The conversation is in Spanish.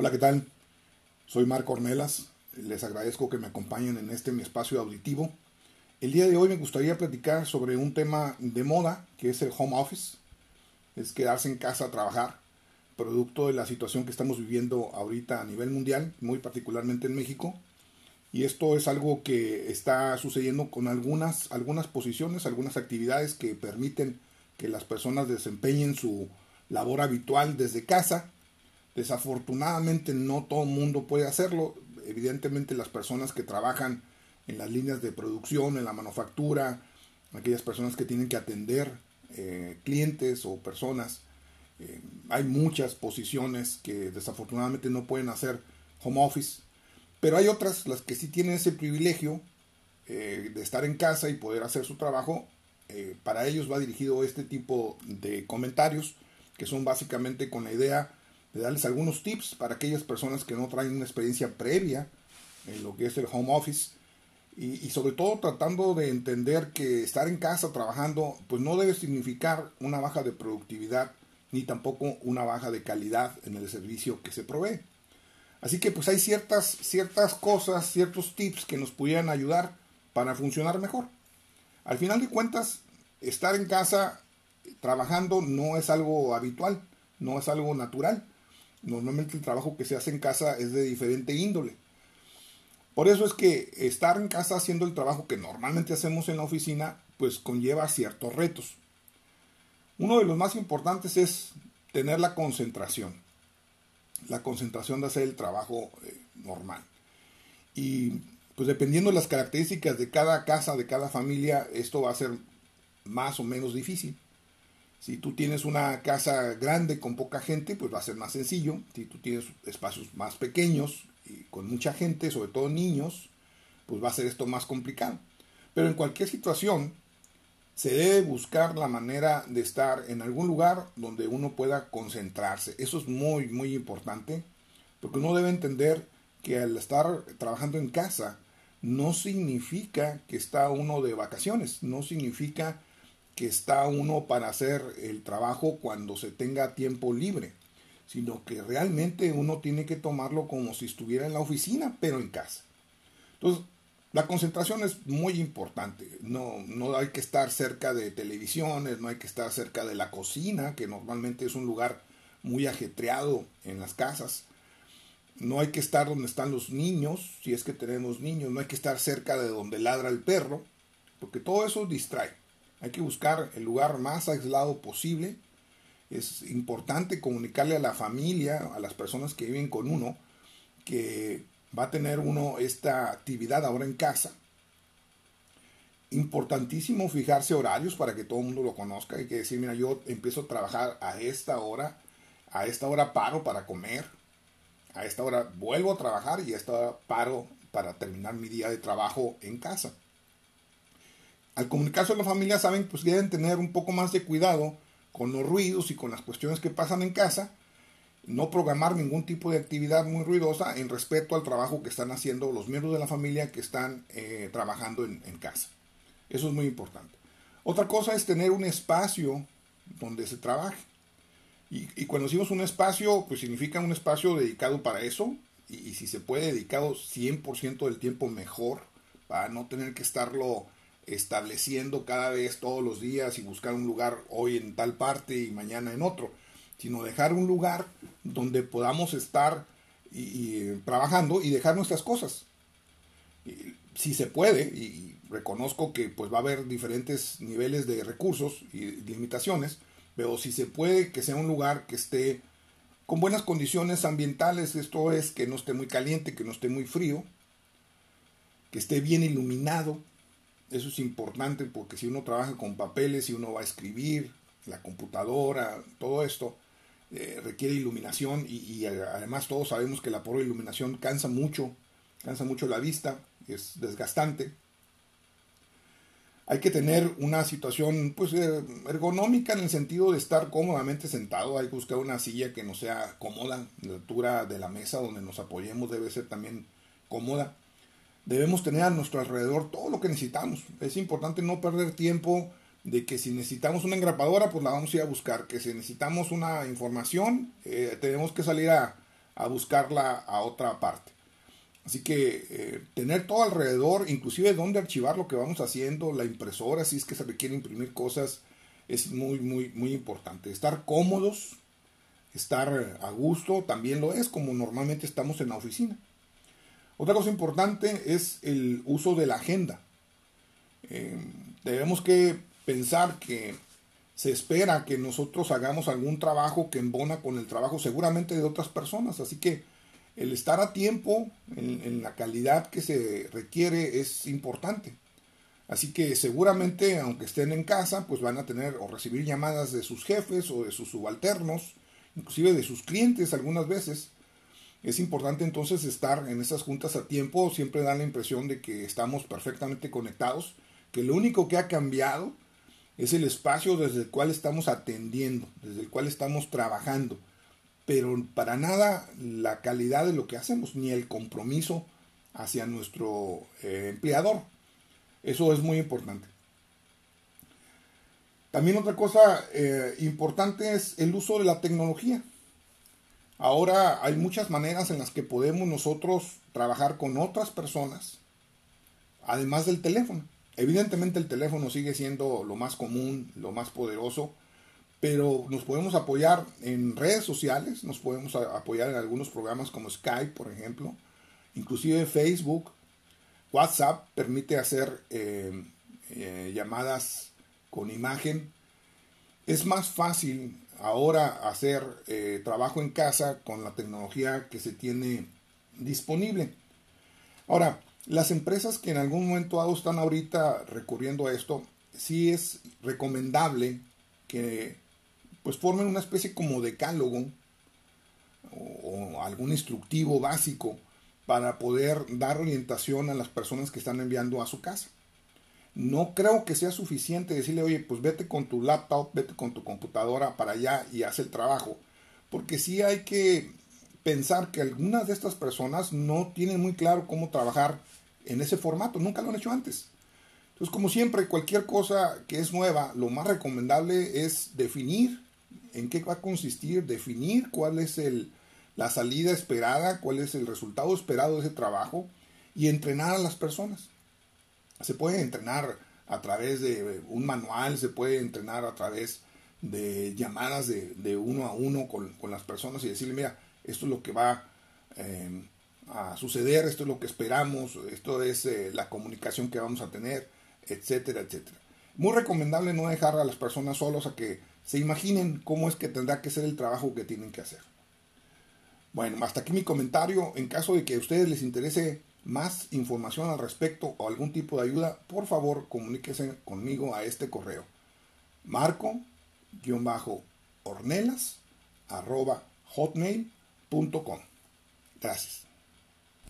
Hola, ¿qué tal? Soy Marco Ornelas. Les agradezco que me acompañen en este mi espacio auditivo. El día de hoy me gustaría platicar sobre un tema de moda, que es el home office. Es quedarse en casa a trabajar, producto de la situación que estamos viviendo ahorita a nivel mundial, muy particularmente en México. Y esto es algo que está sucediendo con algunas, algunas posiciones, algunas actividades que permiten que las personas desempeñen su labor habitual desde casa Desafortunadamente no todo el mundo puede hacerlo. Evidentemente las personas que trabajan en las líneas de producción, en la manufactura, aquellas personas que tienen que atender eh, clientes o personas, eh, hay muchas posiciones que desafortunadamente no pueden hacer home office, pero hay otras, las que sí tienen ese privilegio eh, de estar en casa y poder hacer su trabajo. para ellos va dirigido este tipo de comentarios que son básicamente con la idea de darles algunos tips para aquellas personas que no traen una experiencia previa en lo que es el home office y, sobre todo tratando de entender que estar en casa trabajando pues no debe significar una baja de productividad ni tampoco una baja de calidad en el servicio que se provee. Así que pues hay ciertas, ciertas cosas, ciertos tips que nos pudieran ayudar para funcionar mejor. Al final de cuentas, estar en casa trabajando no es algo habitual, no es algo natural. Normalmente el trabajo que se hace en casa es de diferente índole. Por eso es que estar en casa haciendo el trabajo que normalmente hacemos en la oficina, pues conlleva ciertos retos. Uno de los más importantes es tener la concentración. La concentración de hacer el trabajo eh, normal. Y pues dependiendo de las características de cada casa, de cada familia, esto va a ser más o menos difícil. Si tú tienes una casa grande con poca gente, pues va a ser más sencillo. Si tú tienes espacios más pequeños y con mucha gente, sobre todo niños, pues va a ser esto más complicado. Pero en cualquier situación, se debe buscar la manera de estar en algún lugar donde uno pueda concentrarse. Eso es muy, muy importante, porque uno debe entender que al estar trabajando en casa, no significa que está uno de vacaciones, no significa que está uno para hacer el trabajo cuando se tenga tiempo libre, sino que realmente uno tiene que tomarlo como si estuviera en la oficina, pero en casa. Entonces, la concentración es muy importante. No, no hay que estar cerca de televisiones, no hay que estar cerca de la cocina, que normalmente es un lugar muy ajetreado en las casas. No hay que estar donde están los niños, si es que tenemos niños, no hay que estar cerca de donde ladra el perro, porque todo eso distrae. Hay que buscar el lugar más aislado posible. Es importante comunicarle a la familia, a las personas que viven con uno, que va a tener uno esta actividad ahora en casa. Importantísimo fijarse horarios para que todo el mundo lo conozca. Hay que decir, mira, yo empiezo a trabajar a esta hora, a esta hora paro para comer, a esta hora vuelvo a trabajar y a esta hora paro para terminar mi día de trabajo en casa al comunicarse a la familia saben pues que deben tener un poco más de cuidado con los ruidos y con las cuestiones que pasan en casa, no programar ningún tipo de actividad muy ruidosa en respeto al trabajo que están haciendo los miembros de la familia que están eh, trabajando en, casa. Eso es muy importante. Otra cosa es tener un espacio donde se trabaje. Y, cuando decimos un espacio, pues significa un espacio dedicado para eso. Y, y si se puede, dedicado 100% del tiempo mejor, para no tener que estarlo estableciendo cada vez todos los días y buscar un lugar hoy en tal parte y mañana en otro, sino dejar un lugar donde podamos estar y, trabajando y dejar nuestras cosas. si se puede, y reconozco que pues va a haber diferentes niveles de recursos y limitaciones, pero si se puede que sea un lugar que esté con buenas condiciones ambientales, esto es que no esté muy caliente, que no esté muy frío, que esté bien iluminado, eso es importante porque si uno trabaja con papeles, si uno va a escribir, la computadora, todo esto eh, requiere iluminación y, además todos sabemos que la pobre iluminación cansa mucho, cansa mucho la vista, es desgastante. Hay que tener una situación pues eh, ergonómica en el sentido de estar cómodamente sentado, hay que buscar una silla que no sea cómoda, la altura de la mesa donde nos apoyemos debe ser también cómoda debemos tener a nuestro alrededor todo lo que necesitamos. Es importante no perder tiempo de que si necesitamos una engrapadora, pues la vamos a ir a buscar. Que si necesitamos una información, eh, tenemos que salir a, buscarla a otra parte. Así que eh, tener todo alrededor, inclusive dónde archivar lo que vamos haciendo, la impresora, si es que se requiere imprimir cosas, es muy, muy, muy importante. Estar cómodos, estar a gusto, también lo es, como normalmente estamos en la oficina. Otra cosa importante es el uso de la agenda. Eh, debemos que pensar que se espera que nosotros hagamos algún trabajo que embona con el trabajo seguramente de otras personas. Así que el estar a tiempo en, la calidad que se requiere es importante. Así que seguramente, aunque estén en casa, pues van a tener o recibir llamadas de sus jefes o de sus subalternos, inclusive de sus clientes algunas veces. Es importante entonces estar en esas juntas a tiempo, siempre da la impresión de que estamos perfectamente conectados, que lo único que ha cambiado es el espacio desde el cual estamos atendiendo, desde el cual estamos trabajando, pero para nada la calidad de lo que hacemos, ni el compromiso hacia nuestro eh, empleador. Eso es muy importante. También otra cosa eh, importante es el uso de la tecnología. Ahora hay muchas maneras en las que podemos nosotros trabajar con otras personas, además del teléfono. Evidentemente el teléfono sigue siendo lo más común, lo más poderoso, pero nos podemos apoyar en redes sociales, nos podemos apoyar en algunos programas como Skype, por ejemplo, inclusive Facebook, WhatsApp permite hacer eh, eh, llamadas con imagen. Es más fácil ahora hacer eh, trabajo en casa con la tecnología que se tiene disponible. Ahora, las empresas que en algún momento están ahorita recurriendo a esto, sí es recomendable que pues formen una especie como decálogo o algún instructivo básico para poder dar orientación a las personas que están enviando a su casa. No creo que sea suficiente decirle, oye, pues vete con tu laptop, vete con tu computadora para allá y haz el trabajo. Porque sí hay que pensar que algunas de estas personas no tienen muy claro cómo trabajar en ese formato, nunca lo han hecho antes. Entonces, como siempre, cualquier cosa que es nueva, lo más recomendable es definir en qué va a consistir, definir cuál es el, la salida esperada, cuál es el resultado esperado de ese trabajo y entrenar a las personas. Se puede entrenar a través de un manual, se puede entrenar a través de llamadas de, uno a uno con, las personas y decirle, mira, esto es lo que va eh, a suceder, esto es lo que esperamos, esto es eh, la comunicación que vamos a tener, etcétera, etcétera. Muy recomendable no dejar a las personas solos a que se imaginen cómo es que tendrá que ser el trabajo que tienen que hacer. Bueno, hasta aquí mi comentario. En caso de que a ustedes les interese más información al respecto o algún tipo de ayuda, por favor comuníquese conmigo a este correo. Marco-ornelas. Gracias.